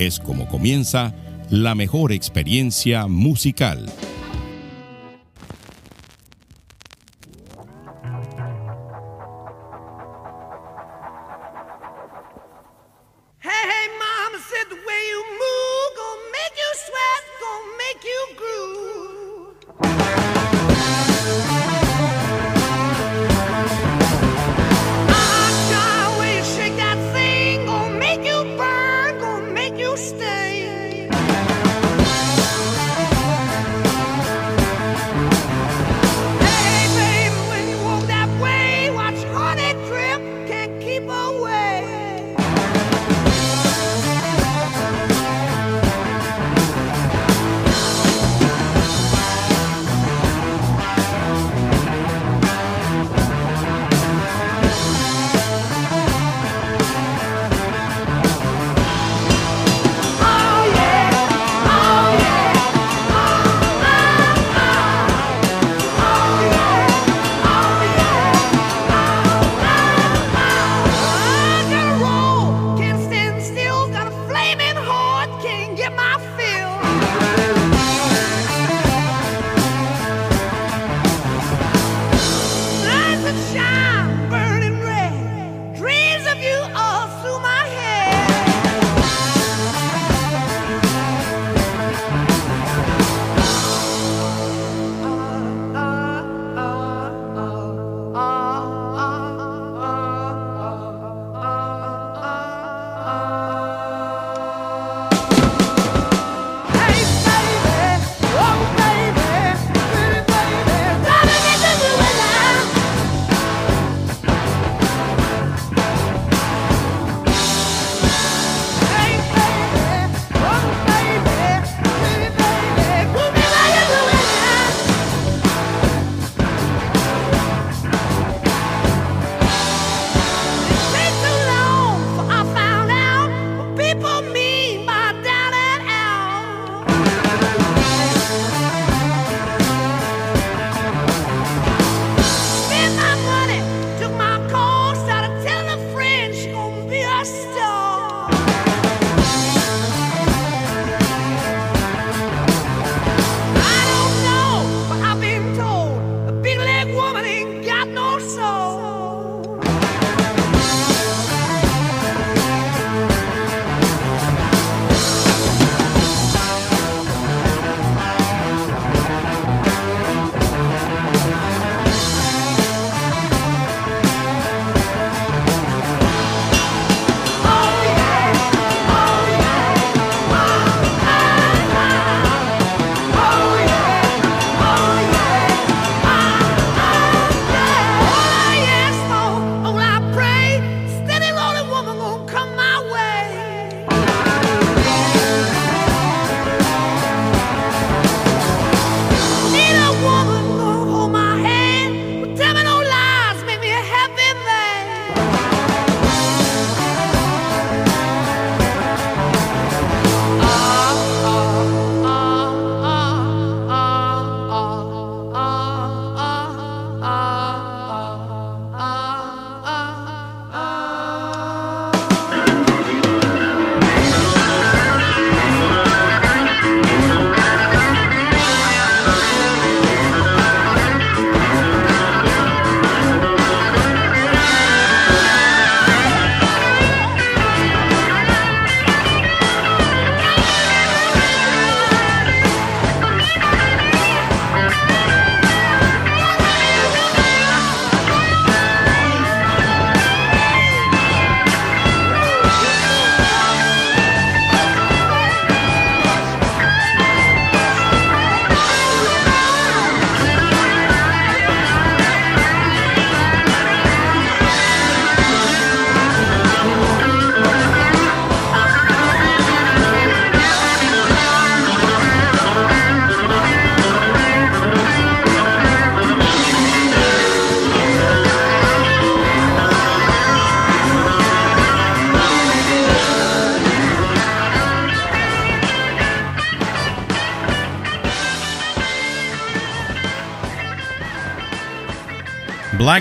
es como comienza la mejor experiencia musical.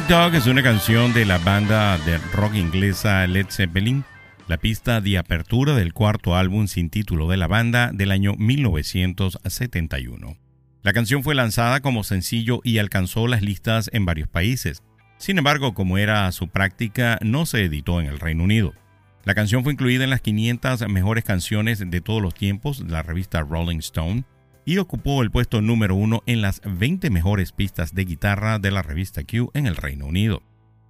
Black es una canción de la banda de rock inglesa Led Zeppelin, la pista de apertura del cuarto álbum sin título de la banda del año 1971. La canción fue lanzada como sencillo y alcanzó las listas en varios países. Sin embargo, como era su práctica, no se editó en el Reino Unido. La canción fue incluida en las 500 mejores canciones de todos los tiempos de la revista Rolling Stone y ocupó el puesto número uno en las 20 mejores pistas de guitarra de la revista Q en el Reino Unido.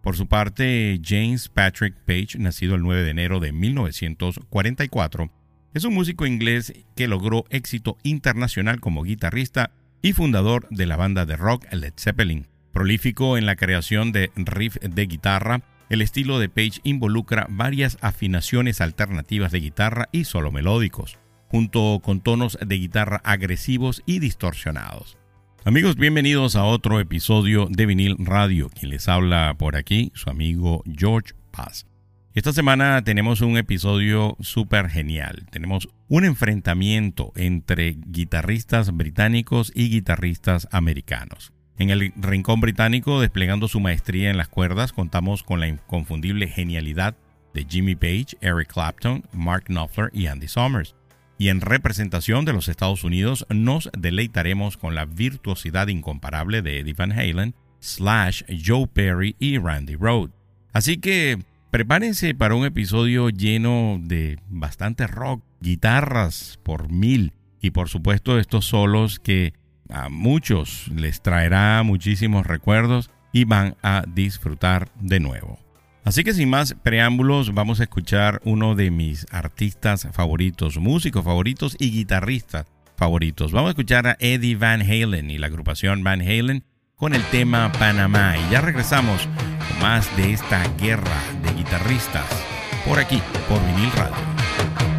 Por su parte, James Patrick Page, nacido el 9 de enero de 1944, es un músico inglés que logró éxito internacional como guitarrista y fundador de la banda de rock Led Zeppelin. Prolífico en la creación de riff de guitarra, el estilo de Page involucra varias afinaciones alternativas de guitarra y solo melódicos, junto con tonos de guitarra agresivos y distorsionados. Amigos, bienvenidos a otro episodio de Vinil Radio. Quien les habla por aquí, su amigo George Paz. Esta semana tenemos un episodio súper genial. Tenemos un enfrentamiento entre guitarristas británicos y guitarristas americanos. En el rincón británico, desplegando su maestría en las cuerdas, contamos con la inconfundible genialidad de Jimmy Page, Eric Clapton, Mark Knopfler y Andy Summers. Y en representación de los Estados Unidos, nos deleitaremos con la virtuosidad incomparable de Eddie Van Halen, Slash, Joe Perry y Randy Rhoads. Así que Prepárense para un episodio lleno de bastante rock, guitarras por mil y por supuesto estos solos que a muchos les traerá muchísimos recuerdos y van a disfrutar de nuevo. Así que sin más preámbulos vamos a escuchar uno de mis artistas favoritos, músicos favoritos y guitarristas favoritos. Vamos a escuchar a Eddie Van Halen y la agrupación Van Halen con el tema Panamá y ya regresamos más de esta guerra de guitarristas por aquí, por vinil radio.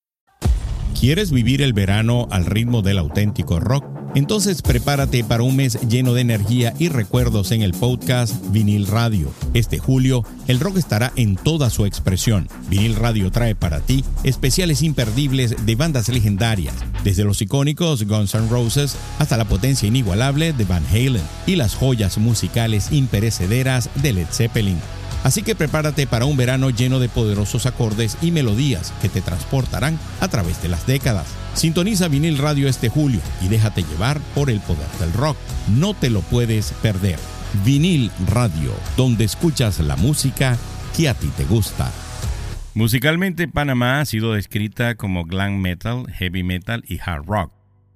¿Quieres vivir el verano al ritmo del auténtico rock? Entonces prepárate para un mes lleno de energía y recuerdos en el podcast Vinil Radio. Este julio, el rock estará en toda su expresión. Vinil Radio trae para ti especiales imperdibles de bandas legendarias, desde los icónicos Guns N' Roses hasta la potencia inigualable de Van Halen y las joyas musicales imperecederas de Led Zeppelin. Así que prepárate para un verano lleno de poderosos acordes y melodías que te transportarán a través de las décadas. Sintoniza vinil radio este julio y déjate llevar por el poder del rock. No te lo puedes perder. Vinil Radio, donde escuchas la música que a ti te gusta. Musicalmente, Panamá ha sido descrita como glam metal, heavy metal y hard rock.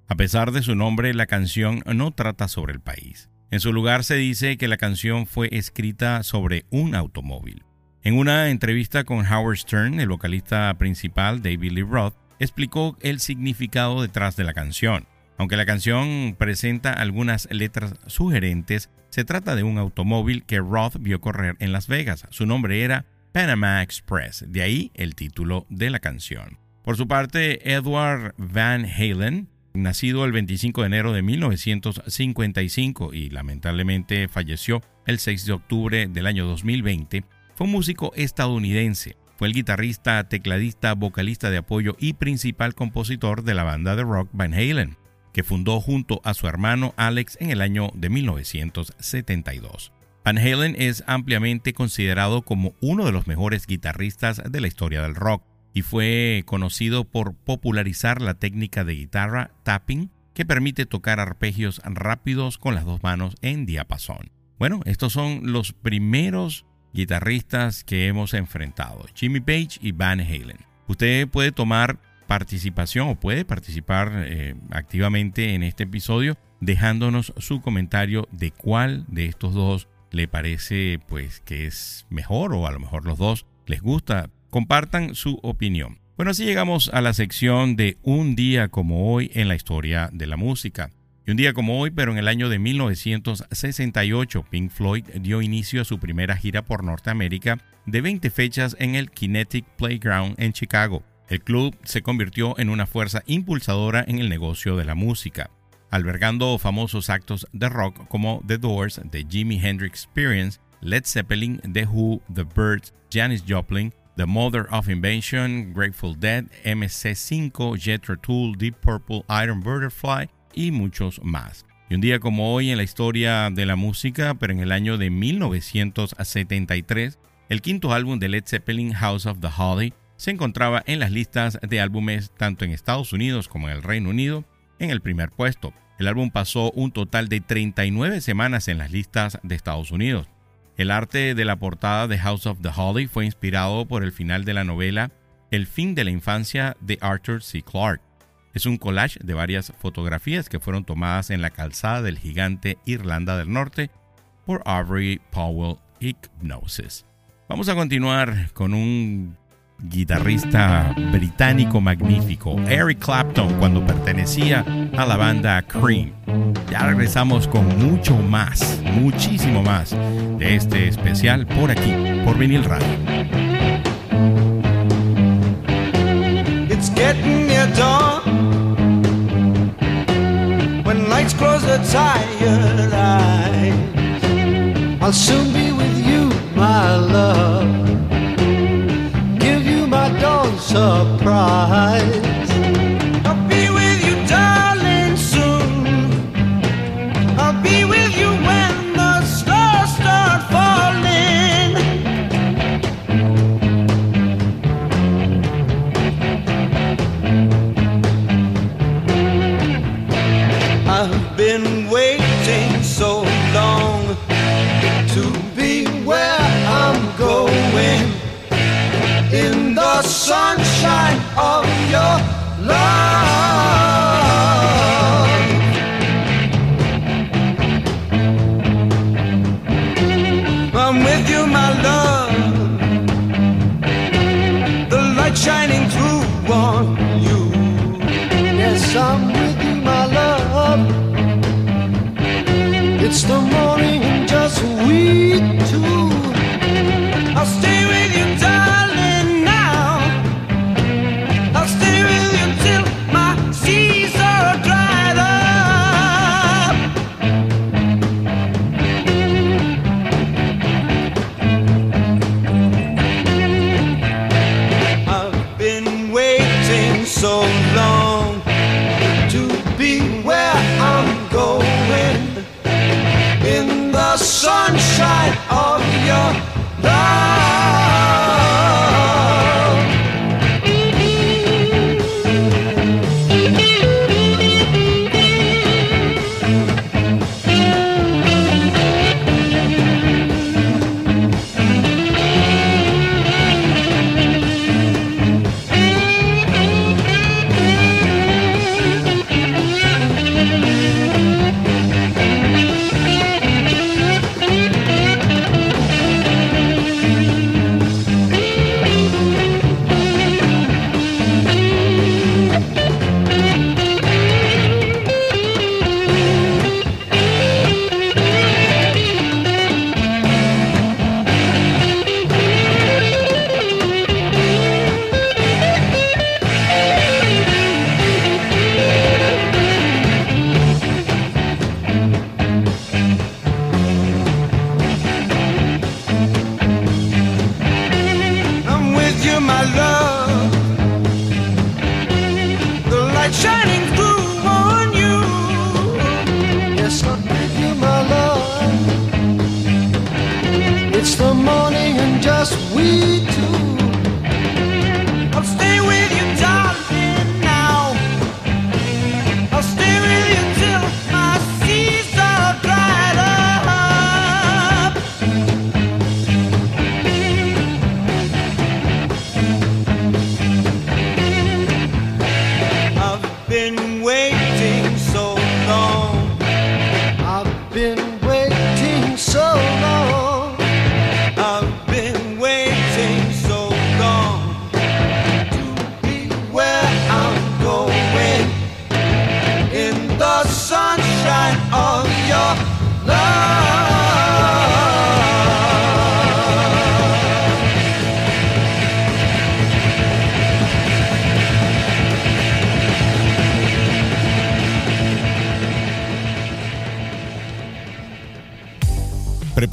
A pesar de su nombre, la canción no trata sobre el país. En su lugar se dice que la canción fue escrita sobre un automóvil. En una entrevista con Howard Stern, el vocalista principal David Lee Roth explicó el significado detrás de la canción. Aunque la canción presenta algunas letras sugerentes, se trata de un automóvil que Roth vio correr en Las Vegas. Su nombre era Panama Express, de ahí el título de la canción. Por su parte, Edward Van Halen nacido el 25 de enero de 1955 y lamentablemente falleció el 6 de octubre del año 2020, fue un músico estadounidense. Fue el guitarrista, tecladista, vocalista de apoyo y principal compositor de la banda de rock Van Halen, que fundó junto a su hermano Alex en el año de 1972. Van Halen es ampliamente considerado como uno de los mejores guitarristas de la historia del rock y fue conocido por popularizar la técnica de guitarra tapping que permite tocar arpegios rápidos con las dos manos en diapasón. Bueno, estos son los primeros guitarristas que hemos enfrentado, Jimmy Page y Van Halen. Usted puede tomar participación o puede participar eh, activamente en este episodio dejándonos su comentario de cuál de estos dos le parece pues que es mejor o a lo mejor los dos les gusta compartan su opinión. Bueno, así llegamos a la sección de Un día como hoy en la historia de la música. Y un día como hoy, pero en el año de 1968, Pink Floyd dio inicio a su primera gira por Norteamérica de 20 fechas en el Kinetic Playground en Chicago. El club se convirtió en una fuerza impulsadora en el negocio de la música, albergando famosos actos de rock como The Doors, The Jimi Hendrix Experience, Led Zeppelin, The Who, The Birds, Janis Joplin, The Mother of Invention, Grateful Dead, MC5, Jethro Tull, Deep Purple, Iron Butterfly y muchos más. Y un día como hoy en la historia de la música, pero en el año de 1973, el quinto álbum de Led Zeppelin, House of the Holly, se encontraba en las listas de álbumes tanto en Estados Unidos como en el Reino Unido en el primer puesto. El álbum pasó un total de 39 semanas en las listas de Estados Unidos. El arte de la portada de House of the Holly fue inspirado por el final de la novela El fin de la infancia de Arthur C. Clarke. Es un collage de varias fotografías que fueron tomadas en la calzada del gigante Irlanda del Norte por Aubrey Powell Hypnosis. Vamos a continuar con un guitarrista británico magnífico, Eric Clapton, cuando pertenecía a la banda Cream. Ya regresamos con mucho más, muchísimo más de este especial por aquí, por Vinil Radio. It's getting near dawn When lights close the tired eyes I'll soon be with you, my love surprise. I'm with you, my love. It's the morning and just we two.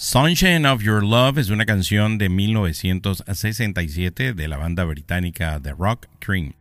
Sunshine of Your Love es una canción de 1967 de la banda británica The Rock Cream.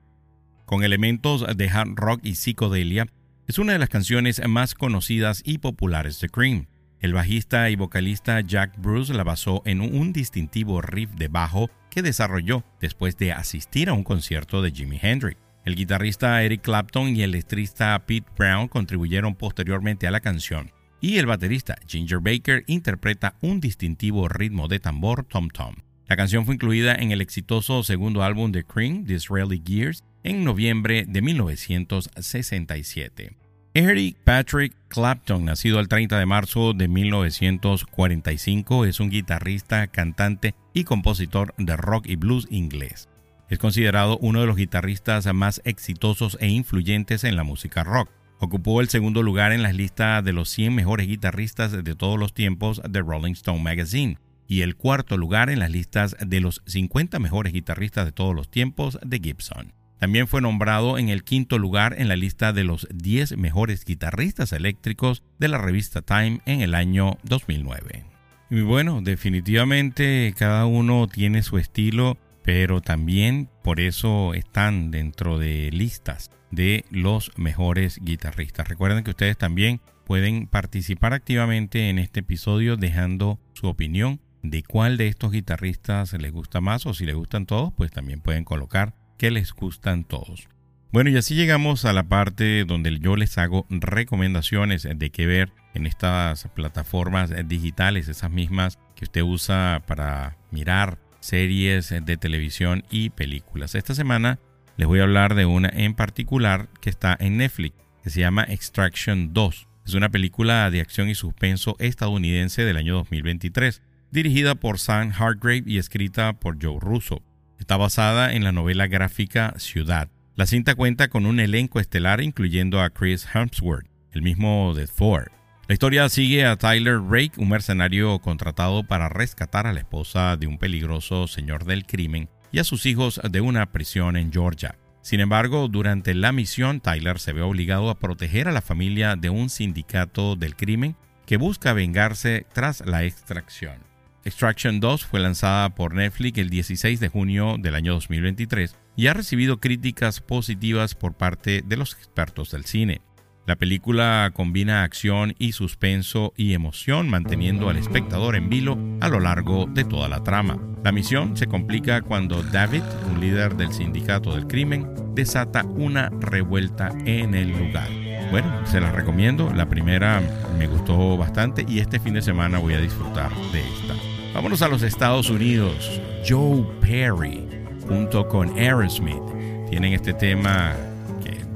Con elementos de hard rock y psicodelia, es una de las canciones más conocidas y populares de Cream. El bajista y vocalista Jack Bruce la basó en un distintivo riff de bajo que desarrolló después de asistir a un concierto de Jimi Hendrix. El guitarrista Eric Clapton y el letrista Pete Brown contribuyeron posteriormente a la canción y el baterista Ginger Baker interpreta un distintivo ritmo de tambor tom-tom. La canción fue incluida en el exitoso segundo álbum de Cream, Disraeli Gears, en noviembre de 1967. Eric Patrick Clapton, nacido el 30 de marzo de 1945, es un guitarrista, cantante y compositor de rock y blues inglés. Es considerado uno de los guitarristas más exitosos e influyentes en la música rock. Ocupó el segundo lugar en las listas de los 100 mejores guitarristas de todos los tiempos de Rolling Stone Magazine y el cuarto lugar en las listas de los 50 mejores guitarristas de todos los tiempos de Gibson. También fue nombrado en el quinto lugar en la lista de los 10 mejores guitarristas eléctricos de la revista Time en el año 2009. Y bueno, definitivamente cada uno tiene su estilo, pero también por eso están dentro de listas de los mejores guitarristas. Recuerden que ustedes también pueden participar activamente en este episodio dejando su opinión de cuál de estos guitarristas les gusta más o si les gustan todos, pues también pueden colocar que les gustan todos. Bueno, y así llegamos a la parte donde yo les hago recomendaciones de qué ver en estas plataformas digitales, esas mismas que usted usa para mirar series de televisión y películas. Esta semana les voy a hablar de una en particular que está en Netflix, que se llama Extraction 2. Es una película de acción y suspenso estadounidense del año 2023, dirigida por Sam Hargrave y escrita por Joe Russo. Está basada en la novela gráfica Ciudad. La cinta cuenta con un elenco estelar incluyendo a Chris Hemsworth, el mismo de Thor. La historia sigue a Tyler Rake, un mercenario contratado para rescatar a la esposa de un peligroso señor del crimen y a sus hijos de una prisión en Georgia. Sin embargo, durante la misión, Tyler se ve obligado a proteger a la familia de un sindicato del crimen que busca vengarse tras la extracción. Extraction 2 fue lanzada por Netflix el 16 de junio del año 2023 y ha recibido críticas positivas por parte de los expertos del cine. La película combina acción y suspenso y emoción, manteniendo al espectador en vilo a lo largo de toda la trama. La misión se complica cuando David, un líder del sindicato del crimen, desata una revuelta en el lugar. Bueno, se la recomiendo. La primera me gustó bastante y este fin de semana voy a disfrutar de esta. Vámonos a los Estados Unidos. Joe Perry junto con Aerosmith tienen este tema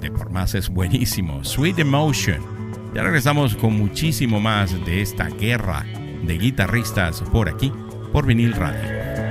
de por más es buenísimo, Sweet Emotion. Ya regresamos con muchísimo más de esta guerra de guitarristas por aquí, por vinil radio.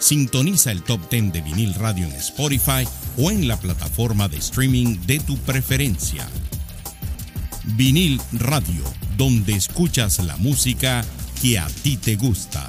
Sintoniza el Top 10 de vinil radio en Spotify o en la plataforma de streaming de tu preferencia. Vinil Radio, donde escuchas la música que a ti te gusta.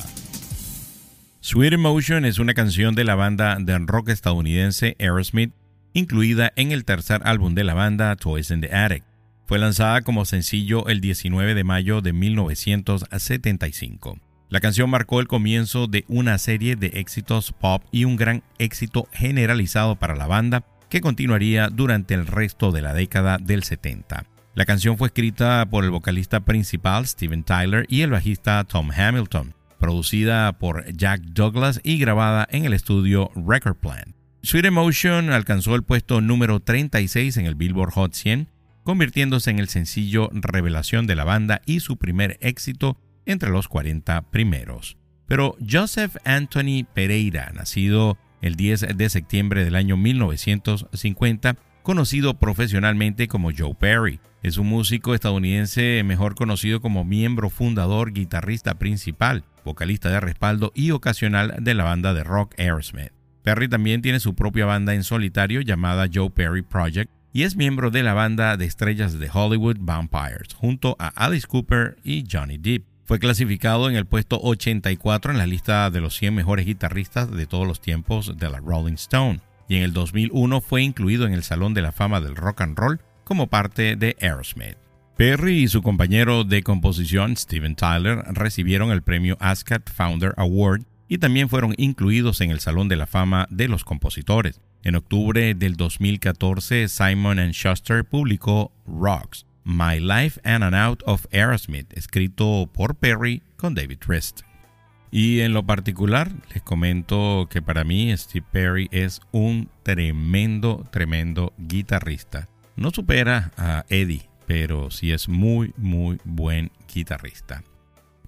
Sweet Emotion es una canción de la banda de rock estadounidense Aerosmith, incluida en el tercer álbum de la banda Toys in the Attic. Fue lanzada como sencillo el 19 de mayo de 1975. La canción marcó el comienzo de una serie de éxitos pop y un gran éxito generalizado para la banda que continuaría durante el resto de la década del 70. La canción fue escrita por el vocalista principal Steven Tyler y el bajista Tom Hamilton, producida por Jack Douglas y grabada en el estudio Record Plant. Sweet Emotion alcanzó el puesto número 36 en el Billboard Hot 100, convirtiéndose en el sencillo revelación de la banda y su primer éxito entre los 40 primeros. Pero Joseph Anthony Pereira, nacido el 10 de septiembre del año 1950, conocido profesionalmente como Joe Perry, es un músico estadounidense mejor conocido como miembro fundador, guitarrista principal, vocalista de respaldo y ocasional de la banda de rock Aerosmith. Perry también tiene su propia banda en solitario llamada Joe Perry Project y es miembro de la banda de estrellas de Hollywood Vampires junto a Alice Cooper y Johnny Depp. Fue clasificado en el puesto 84 en la lista de los 100 mejores guitarristas de todos los tiempos de la Rolling Stone y en el 2001 fue incluido en el Salón de la Fama del Rock and Roll como parte de Aerosmith. Perry y su compañero de composición Steven Tyler recibieron el premio ASCAT Founder Award y también fueron incluidos en el Salón de la Fama de los Compositores. En octubre del 2014, Simon Schuster publicó Rocks, My Life and an Out of Aerosmith, escrito por Perry con David Rest. Y en lo particular, les comento que para mí Steve Perry es un tremendo, tremendo guitarrista. No supera a Eddie, pero sí es muy, muy buen guitarrista.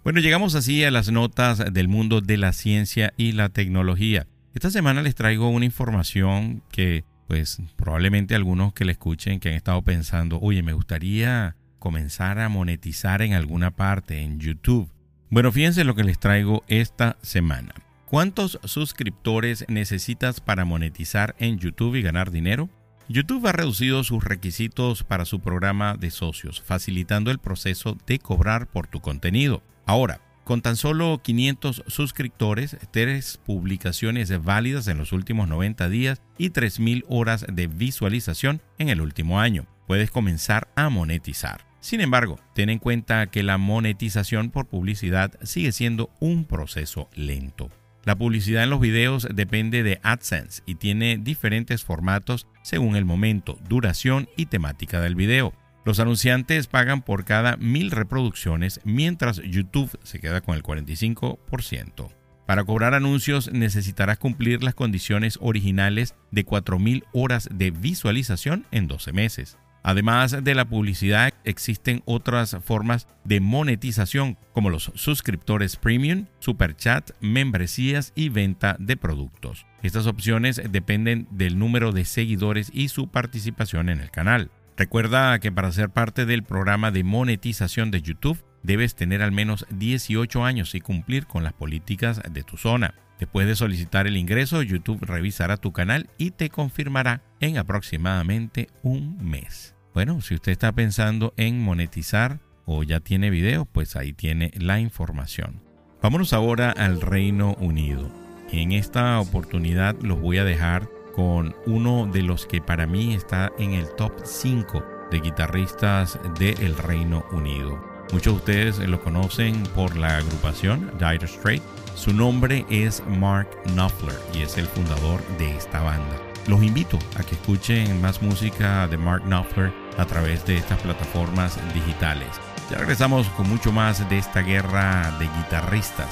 Bueno, llegamos así a las notas del mundo de la ciencia y la tecnología. Esta semana les traigo una información que pues probablemente algunos que le escuchen que han estado pensando, oye, me gustaría comenzar a monetizar en alguna parte, en YouTube. Bueno, fíjense lo que les traigo esta semana. ¿Cuántos suscriptores necesitas para monetizar en YouTube y ganar dinero? YouTube ha reducido sus requisitos para su programa de socios, facilitando el proceso de cobrar por tu contenido. Ahora, con tan solo 500 suscriptores, tres publicaciones válidas en los últimos 90 días y 3.000 horas de visualización en el último año, puedes comenzar a monetizar. Sin embargo, ten en cuenta que la monetización por publicidad sigue siendo un proceso lento. La publicidad en los videos depende de AdSense y tiene diferentes formatos según el momento, duración y temática del video. Los anunciantes pagan por cada mil reproducciones, mientras YouTube se queda con el 45%. Para cobrar anuncios necesitarás cumplir las condiciones originales de 4.000 horas de visualización en 12 meses. Además de la publicidad, existen otras formas de monetización como los suscriptores premium, superchat, membresías y venta de productos. Estas opciones dependen del número de seguidores y su participación en el canal. Recuerda que para ser parte del programa de monetización de YouTube debes tener al menos 18 años y cumplir con las políticas de tu zona. Después de solicitar el ingreso, YouTube revisará tu canal y te confirmará en aproximadamente un mes. Bueno, si usted está pensando en monetizar o ya tiene video, pues ahí tiene la información. Vámonos ahora al Reino Unido. En esta oportunidad los voy a dejar con uno de los que para mí está en el top 5 de guitarristas del Reino Unido. Muchos de ustedes lo conocen por la agrupación Dire Straits. Su nombre es Mark Knopfler y es el fundador de esta banda. Los invito a que escuchen más música de Mark Knopfler a través de estas plataformas digitales. Ya regresamos con mucho más de esta guerra de guitarristas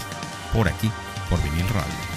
por aquí, por Vinil Radio.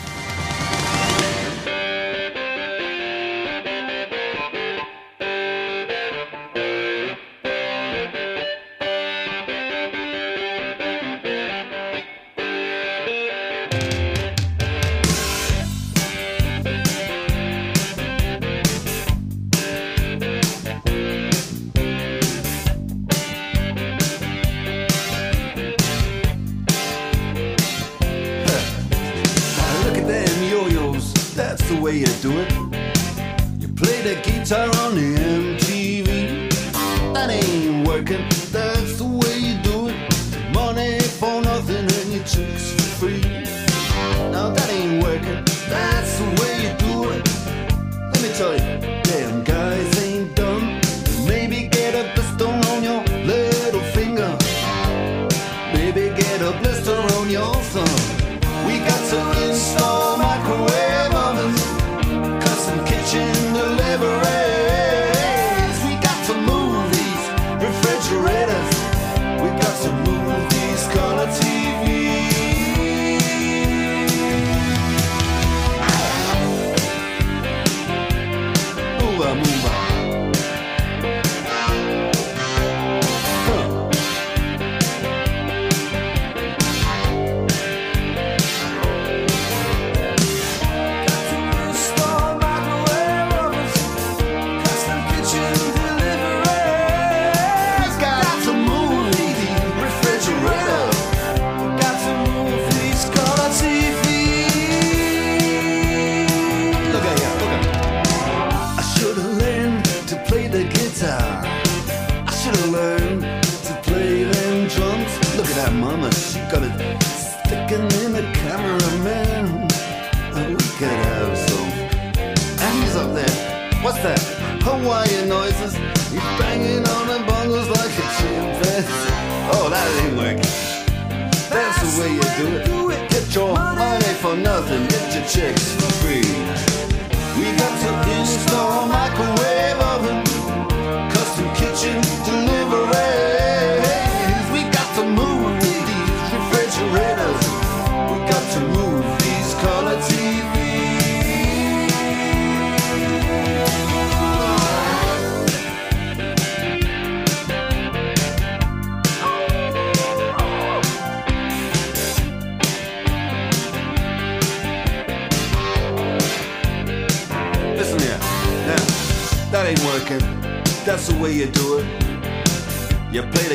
Chicks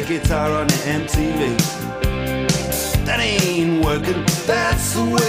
guitar on the MTV. That ain't working. That's the way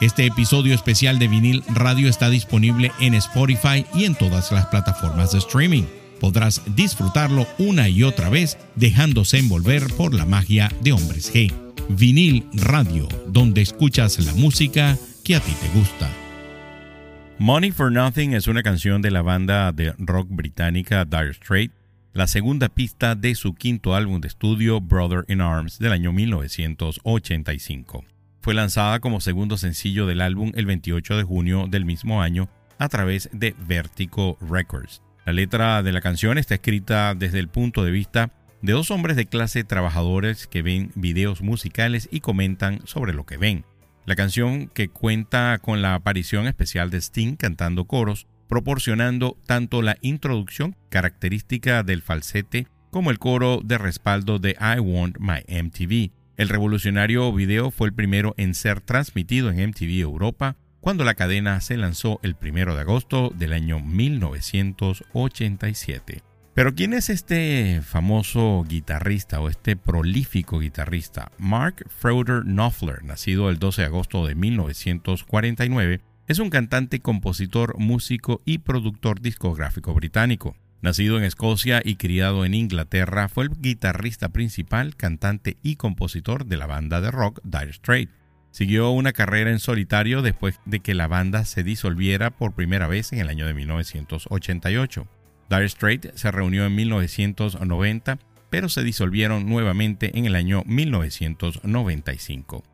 Este episodio especial de vinil radio está disponible en Spotify y en todas las plataformas de streaming. Podrás disfrutarlo una y otra vez dejándose envolver por la magia de Hombres G. Vinil Radio, donde escuchas la música que a ti te gusta. Money for Nothing es una canción de la banda de rock británica Dire Straits, la segunda pista de su quinto álbum de estudio Brother in Arms del año 1985. Fue lanzada como segundo sencillo del álbum el 28 de junio del mismo año a través de Vertigo Records. La letra de la canción está escrita desde el punto de vista de dos hombres de clase trabajadores que ven videos musicales y comentan sobre lo que ven. La canción que cuenta con la aparición especial de Sting cantando coros, proporcionando tanto la introducción característica del falsete como el coro de respaldo de I Want My MTV. El revolucionario video fue el primero en ser transmitido en MTV Europa cuando la cadena se lanzó el 1 de agosto del año 1987. Pero ¿quién es este famoso guitarrista o este prolífico guitarrista? Mark Freuder Knopfler, nacido el 12 de agosto de 1949, es un cantante, compositor, músico y productor discográfico británico. Nacido en Escocia y criado en Inglaterra, fue el guitarrista principal, cantante y compositor de la banda de rock Dire Straits. Siguió una carrera en solitario después de que la banda se disolviera por primera vez en el año de 1988. Dire Straits se reunió en 1990, pero se disolvieron nuevamente en el año 1995.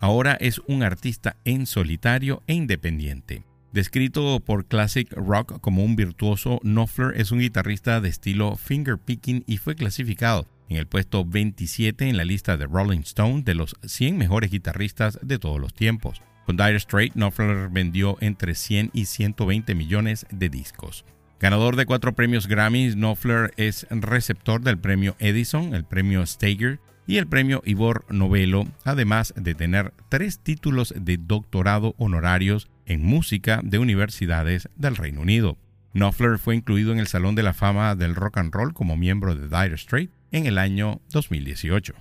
Ahora es un artista en solitario e independiente. Descrito por Classic Rock como un virtuoso, Knopfler es un guitarrista de estilo fingerpicking y fue clasificado en el puesto 27 en la lista de Rolling Stone de los 100 mejores guitarristas de todos los tiempos. Con Dire Straits, Knopfler vendió entre 100 y 120 millones de discos. Ganador de cuatro premios Grammy, Knopfler es receptor del premio Edison, el premio Steiger y el premio Ivor Novello, además de tener tres títulos de doctorado honorarios en música de universidades del Reino Unido. Knopfler fue incluido en el Salón de la Fama del Rock and Roll como miembro de Dire Straits en el año 2018.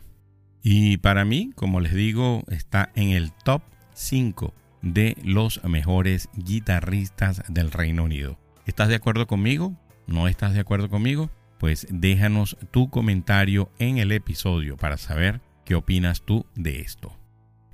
Y para mí, como les digo, está en el top 5 de los mejores guitarristas del Reino Unido. ¿Estás de acuerdo conmigo? ¿No estás de acuerdo conmigo? Pues déjanos tu comentario en el episodio para saber qué opinas tú de esto.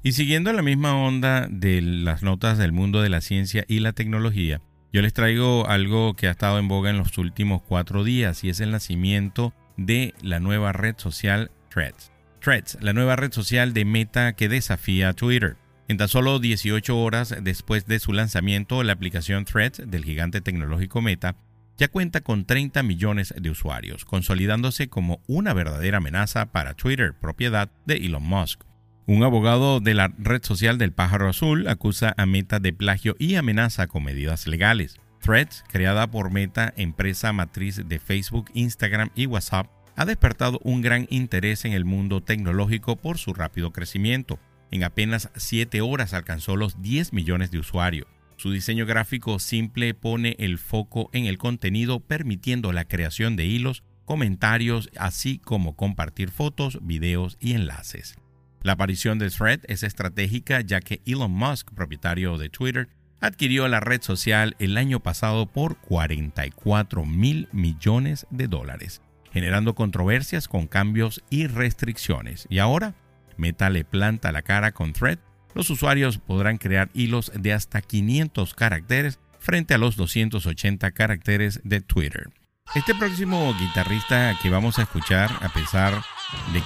Y siguiendo la misma onda de las notas del mundo de la ciencia y la tecnología, yo les traigo algo que ha estado en boga en los últimos cuatro días y es el nacimiento de la nueva red social Threads. Threads, la nueva red social de Meta que desafía a Twitter. En tan solo 18 horas después de su lanzamiento, la aplicación Threads del gigante tecnológico Meta ya cuenta con 30 millones de usuarios, consolidándose como una verdadera amenaza para Twitter, propiedad de Elon Musk. Un abogado de la red social del pájaro azul acusa a Meta de plagio y amenaza con medidas legales. Threads, creada por Meta, empresa matriz de Facebook, Instagram y WhatsApp, ha despertado un gran interés en el mundo tecnológico por su rápido crecimiento. En apenas 7 horas alcanzó los 10 millones de usuarios. Su diseño gráfico simple pone el foco en el contenido, permitiendo la creación de hilos, comentarios, así como compartir fotos, videos y enlaces. La aparición de Thread es estratégica ya que Elon Musk, propietario de Twitter, adquirió la red social el año pasado por 44 mil millones de dólares, generando controversias con cambios y restricciones. Y ahora, Meta le planta la cara con Thread. Los usuarios podrán crear hilos de hasta 500 caracteres frente a los 280 caracteres de Twitter. Este próximo guitarrista que vamos a escuchar, a pesar de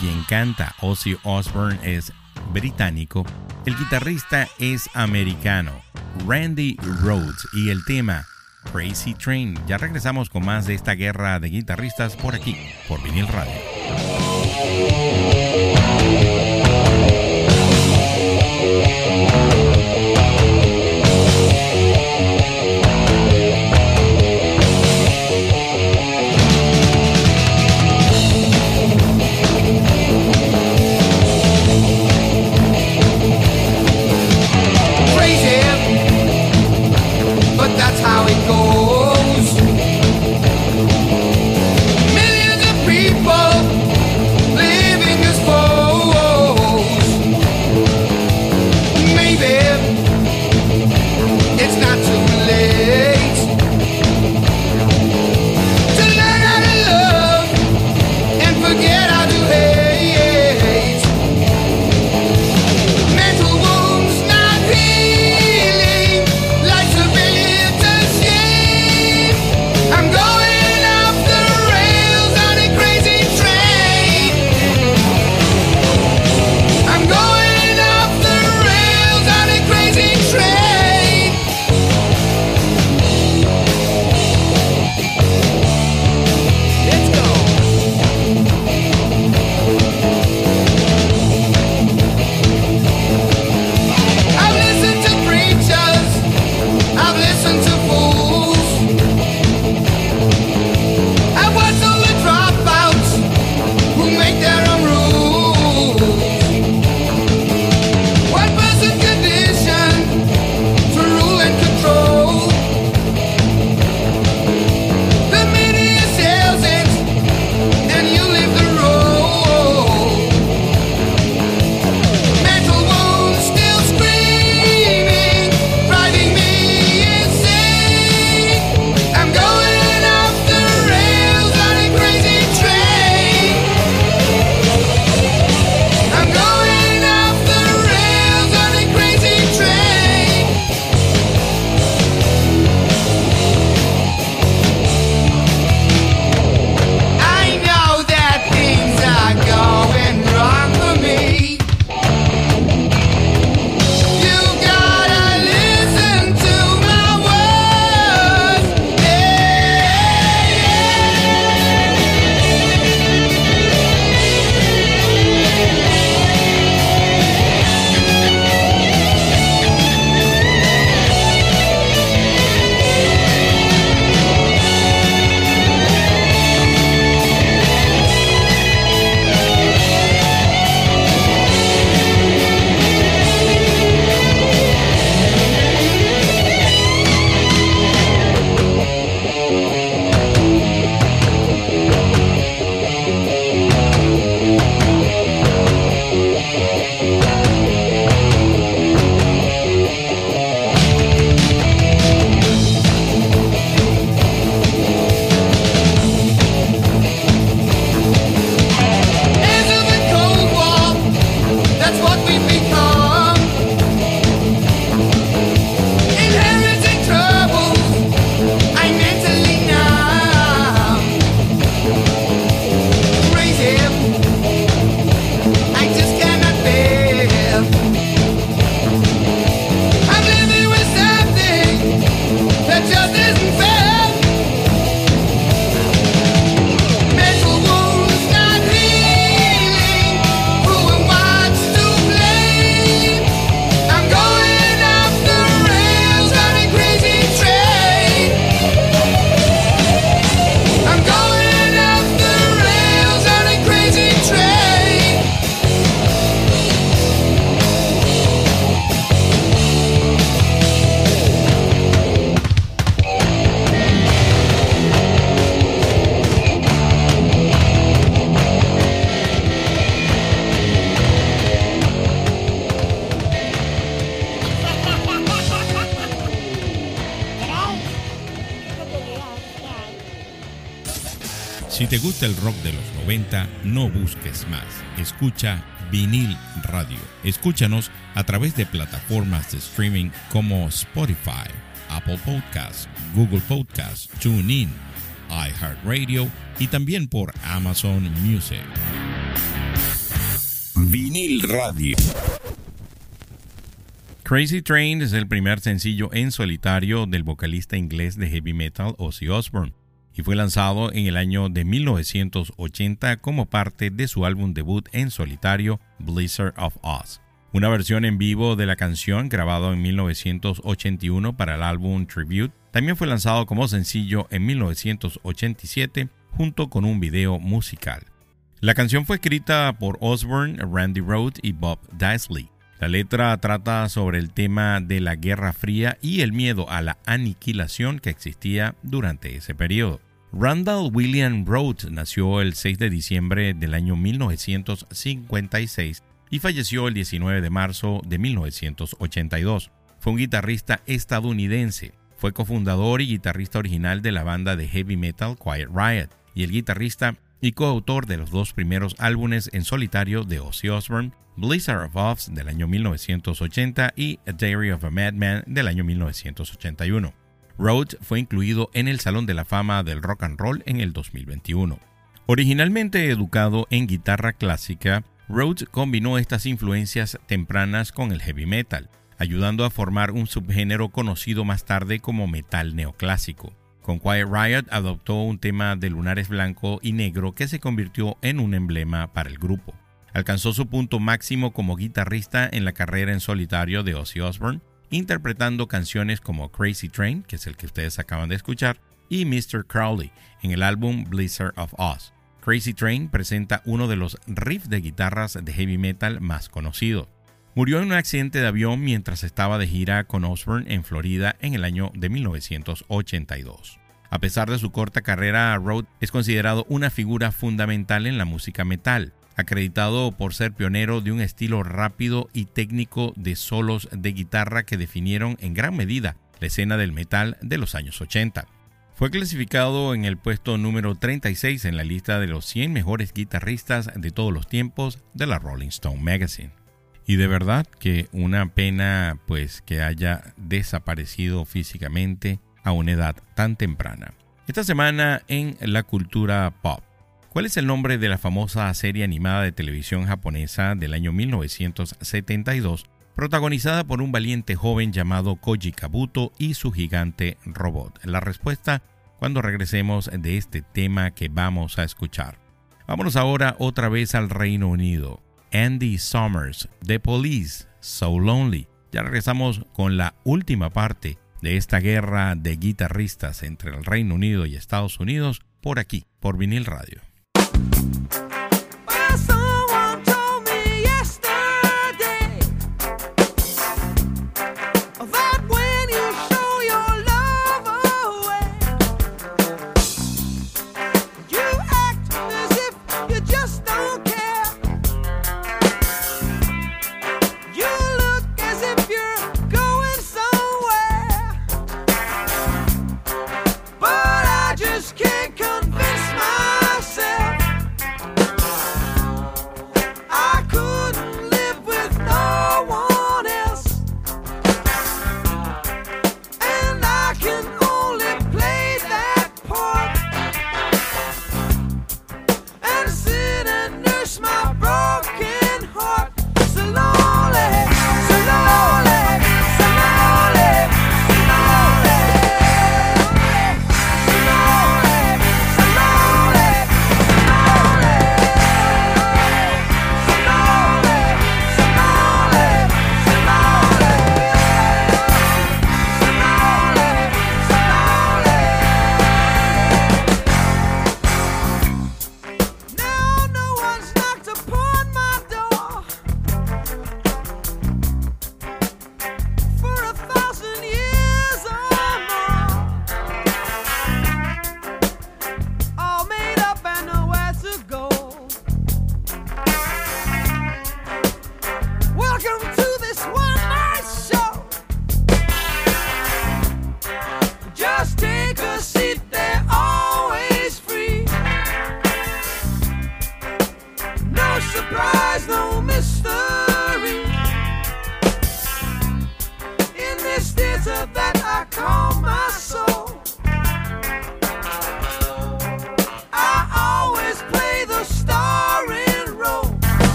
quien canta Ozzy Osbourne, es británico, el guitarrista es americano, Randy Rhodes, y el tema Crazy Train. Ya regresamos con más de esta guerra de guitarristas por aquí, por Vinil Radio. Te gusta el rock de los 90, no busques más. Escucha Vinil Radio. Escúchanos a través de plataformas de streaming como Spotify, Apple Podcasts, Google Podcasts, TuneIn, iHeartRadio y también por Amazon Music. Vinil Radio. Crazy Train es el primer sencillo en solitario del vocalista inglés de heavy metal Ozzy Osbourne y fue lanzado en el año de 1980 como parte de su álbum debut en solitario Blizzard of Oz. Una versión en vivo de la canción grabado en 1981 para el álbum Tribute también fue lanzado como sencillo en 1987 junto con un video musical. La canción fue escrita por Osbourne, Randy Rhoads y Bob Daisley. La letra trata sobre el tema de la Guerra Fría y el miedo a la aniquilación que existía durante ese periodo. Randall William Rhodes nació el 6 de diciembre del año 1956 y falleció el 19 de marzo de 1982. Fue un guitarrista estadounidense. Fue cofundador y guitarrista original de la banda de heavy metal Quiet Riot y el guitarrista y coautor de los dos primeros álbumes en solitario de Ozzy Osbourne, Blizzard of Oz del año 1980 y A Diary of a Madman del año 1981. Rhodes fue incluido en el Salón de la Fama del Rock and Roll en el 2021. Originalmente educado en guitarra clásica, Rhodes combinó estas influencias tempranas con el heavy metal, ayudando a formar un subgénero conocido más tarde como metal neoclásico. Con Quiet Riot adoptó un tema de lunares blanco y negro que se convirtió en un emblema para el grupo. Alcanzó su punto máximo como guitarrista en la carrera en solitario de Ozzy Osbourne, interpretando canciones como Crazy Train, que es el que ustedes acaban de escuchar, y Mr. Crowley en el álbum Blizzard of Oz. Crazy Train presenta uno de los riffs de guitarras de heavy metal más conocidos. Murió en un accidente de avión mientras estaba de gira con Osbourne en Florida en el año de 1982. A pesar de su corta carrera, Rhodes es considerado una figura fundamental en la música metal acreditado por ser pionero de un estilo rápido y técnico de solos de guitarra que definieron en gran medida la escena del metal de los años 80. Fue clasificado en el puesto número 36 en la lista de los 100 mejores guitarristas de todos los tiempos de la Rolling Stone Magazine. Y de verdad que una pena pues que haya desaparecido físicamente a una edad tan temprana. Esta semana en la cultura pop. ¿Cuál es el nombre de la famosa serie animada de televisión japonesa del año 1972, protagonizada por un valiente joven llamado Koji Kabuto y su gigante robot? La respuesta cuando regresemos de este tema que vamos a escuchar. Vámonos ahora otra vez al Reino Unido. Andy Summers, The Police, So Lonely. Ya regresamos con la última parte de esta guerra de guitarristas entre el Reino Unido y Estados Unidos por aquí, por vinil radio. you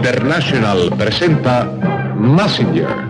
International presenta Messenger.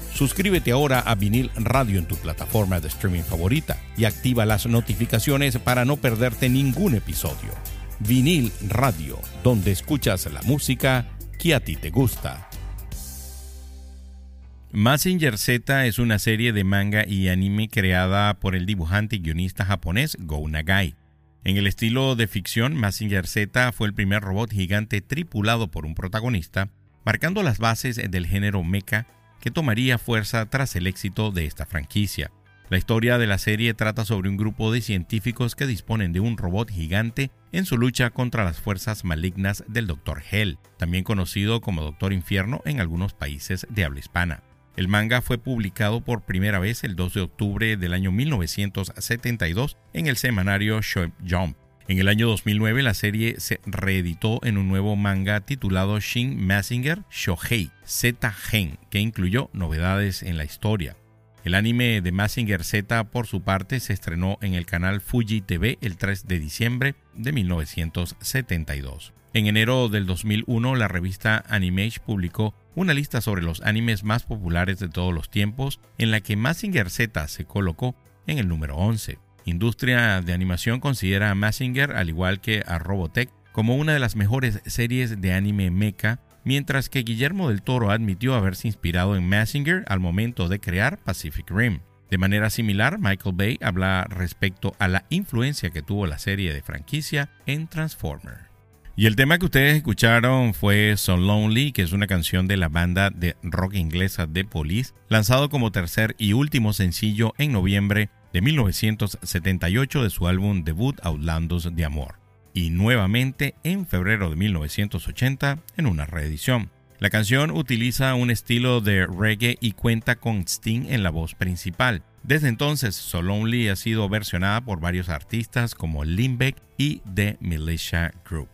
Suscríbete ahora a Vinil Radio en tu plataforma de streaming favorita y activa las notificaciones para no perderte ningún episodio. Vinil Radio, donde escuchas la música que a ti te gusta. Massinger Z es una serie de manga y anime creada por el dibujante y guionista japonés Go Nagai. En el estilo de ficción, Massinger Z fue el primer robot gigante tripulado por un protagonista, marcando las bases del género mecha que tomaría fuerza tras el éxito de esta franquicia. La historia de la serie trata sobre un grupo de científicos que disponen de un robot gigante en su lucha contra las fuerzas malignas del Dr. Hell, también conocido como Doctor Infierno en algunos países de habla hispana. El manga fue publicado por primera vez el 2 de octubre del año 1972 en el semanario Show Jump. En el año 2009 la serie se reeditó en un nuevo manga titulado Shin Massinger Shohei Z Gen, que incluyó novedades en la historia. El anime de Massinger Z, por su parte, se estrenó en el canal Fuji TV el 3 de diciembre de 1972. En enero del 2001, la revista Animage publicó una lista sobre los animes más populares de todos los tiempos, en la que Massinger Z se colocó en el número 11. Industria de Animación considera a Massinger, al igual que a Robotech, como una de las mejores series de anime mecha, mientras que Guillermo del Toro admitió haberse inspirado en Massinger al momento de crear Pacific Rim. De manera similar, Michael Bay habla respecto a la influencia que tuvo la serie de franquicia en Transformer. Y el tema que ustedes escucharon fue So Lonely, que es una canción de la banda de rock inglesa The Police, lanzado como tercer y último sencillo en noviembre de 1978 de su álbum debut Outlandos de Amor, y nuevamente en febrero de 1980 en una reedición. La canción utiliza un estilo de reggae y cuenta con Sting en la voz principal. Desde entonces, So Lonely ha sido versionada por varios artistas como Limbeck y The Militia Group.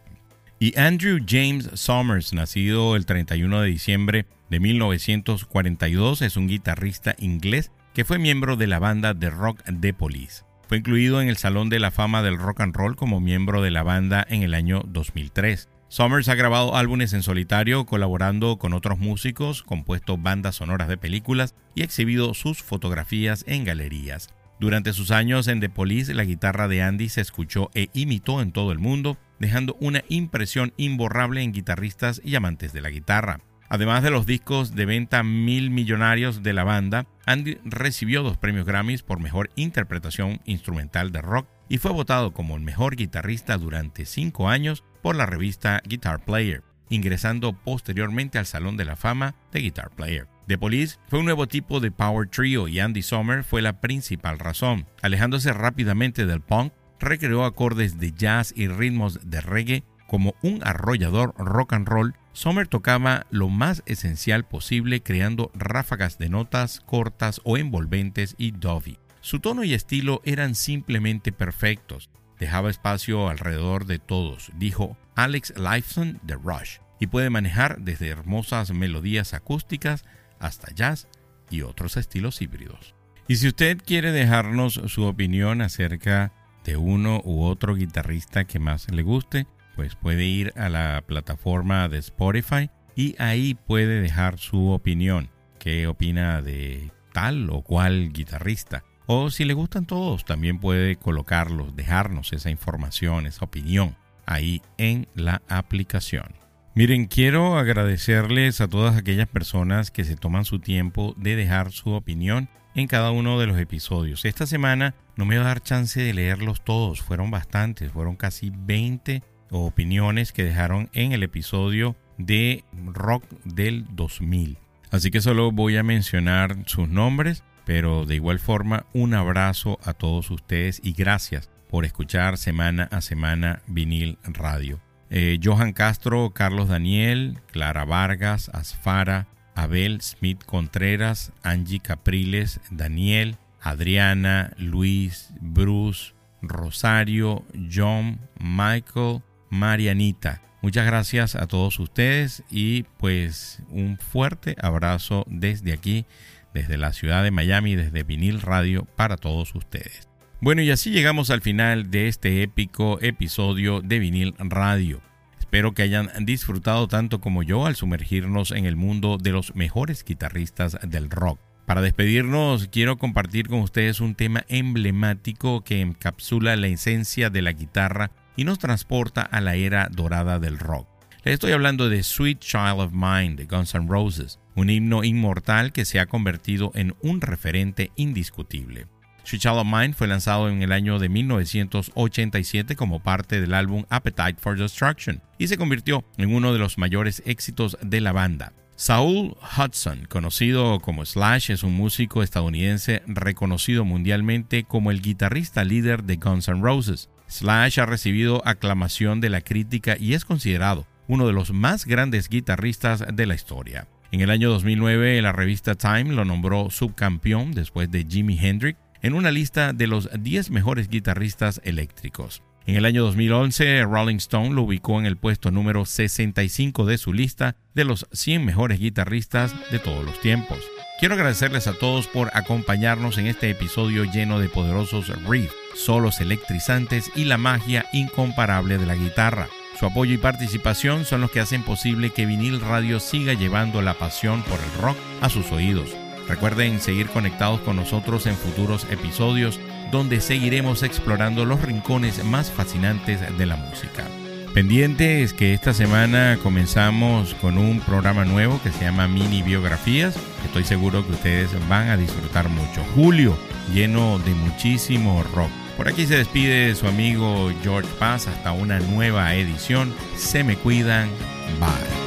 Y Andrew James Summers, nacido el 31 de diciembre de 1942, es un guitarrista inglés que fue miembro de la banda de rock The Police. Fue incluido en el Salón de la Fama del Rock and Roll como miembro de la banda en el año 2003. Summers ha grabado álbumes en solitario colaborando con otros músicos, compuesto bandas sonoras de películas y exhibido sus fotografías en galerías. Durante sus años en The Police, la guitarra de Andy se escuchó e imitó en todo el mundo, dejando una impresión imborrable en guitarristas y amantes de la guitarra. Además de los discos de venta mil millonarios de la banda, Andy recibió dos premios Grammys por mejor interpretación instrumental de rock y fue votado como el mejor guitarrista durante cinco años por la revista Guitar Player, ingresando posteriormente al Salón de la Fama de Guitar Player. The Police fue un nuevo tipo de power trio y Andy Sommer fue la principal razón. Alejándose rápidamente del punk, recreó acordes de jazz y ritmos de reggae como un arrollador rock and roll Sommer tocaba lo más esencial posible creando ráfagas de notas cortas o envolventes y dovey. Su tono y estilo eran simplemente perfectos. Dejaba espacio alrededor de todos, dijo Alex Lifeson de Rush, y puede manejar desde hermosas melodías acústicas hasta jazz y otros estilos híbridos. Y si usted quiere dejarnos su opinión acerca de uno u otro guitarrista que más le guste, pues puede ir a la plataforma de Spotify y ahí puede dejar su opinión. ¿Qué opina de tal o cual guitarrista? O si le gustan todos, también puede colocarlos, dejarnos esa información, esa opinión ahí en la aplicación. Miren, quiero agradecerles a todas aquellas personas que se toman su tiempo de dejar su opinión en cada uno de los episodios. Esta semana no me va a dar chance de leerlos todos, fueron bastantes, fueron casi 20 opiniones que dejaron en el episodio de Rock del 2000. Así que solo voy a mencionar sus nombres, pero de igual forma un abrazo a todos ustedes y gracias por escuchar semana a semana vinil radio. Eh, Johan Castro, Carlos Daniel, Clara Vargas, Asfara, Abel Smith Contreras, Angie Capriles, Daniel, Adriana, Luis, Bruce, Rosario, John, Michael, Marianita. Muchas gracias a todos ustedes y pues un fuerte abrazo desde aquí, desde la ciudad de Miami, desde Vinil Radio para todos ustedes. Bueno, y así llegamos al final de este épico episodio de Vinil Radio. Espero que hayan disfrutado tanto como yo al sumergirnos en el mundo de los mejores guitarristas del rock. Para despedirnos, quiero compartir con ustedes un tema emblemático que encapsula la esencia de la guitarra y nos transporta a la era dorada del rock. Les estoy hablando de Sweet Child of Mine de Guns N' Roses, un himno inmortal que se ha convertido en un referente indiscutible. Sweet Child of Mine fue lanzado en el año de 1987 como parte del álbum Appetite for Destruction y se convirtió en uno de los mayores éxitos de la banda. Saul Hudson, conocido como Slash, es un músico estadounidense reconocido mundialmente como el guitarrista líder de Guns N' Roses. Slash ha recibido aclamación de la crítica y es considerado uno de los más grandes guitarristas de la historia. En el año 2009, la revista Time lo nombró subcampeón después de Jimi Hendrix en una lista de los 10 mejores guitarristas eléctricos. En el año 2011, Rolling Stone lo ubicó en el puesto número 65 de su lista de los 100 mejores guitarristas de todos los tiempos. Quiero agradecerles a todos por acompañarnos en este episodio lleno de poderosos riffs, solos electrizantes y la magia incomparable de la guitarra. Su apoyo y participación son los que hacen posible que Vinil Radio siga llevando la pasión por el rock a sus oídos. Recuerden seguir conectados con nosotros en futuros episodios donde seguiremos explorando los rincones más fascinantes de la música. Pendiente es que esta semana comenzamos con un programa nuevo que se llama Mini Biografías. Estoy seguro que ustedes van a disfrutar mucho. Julio, lleno de muchísimo rock. Por aquí se despide su amigo George Paz hasta una nueva edición. Se me cuidan. Bye.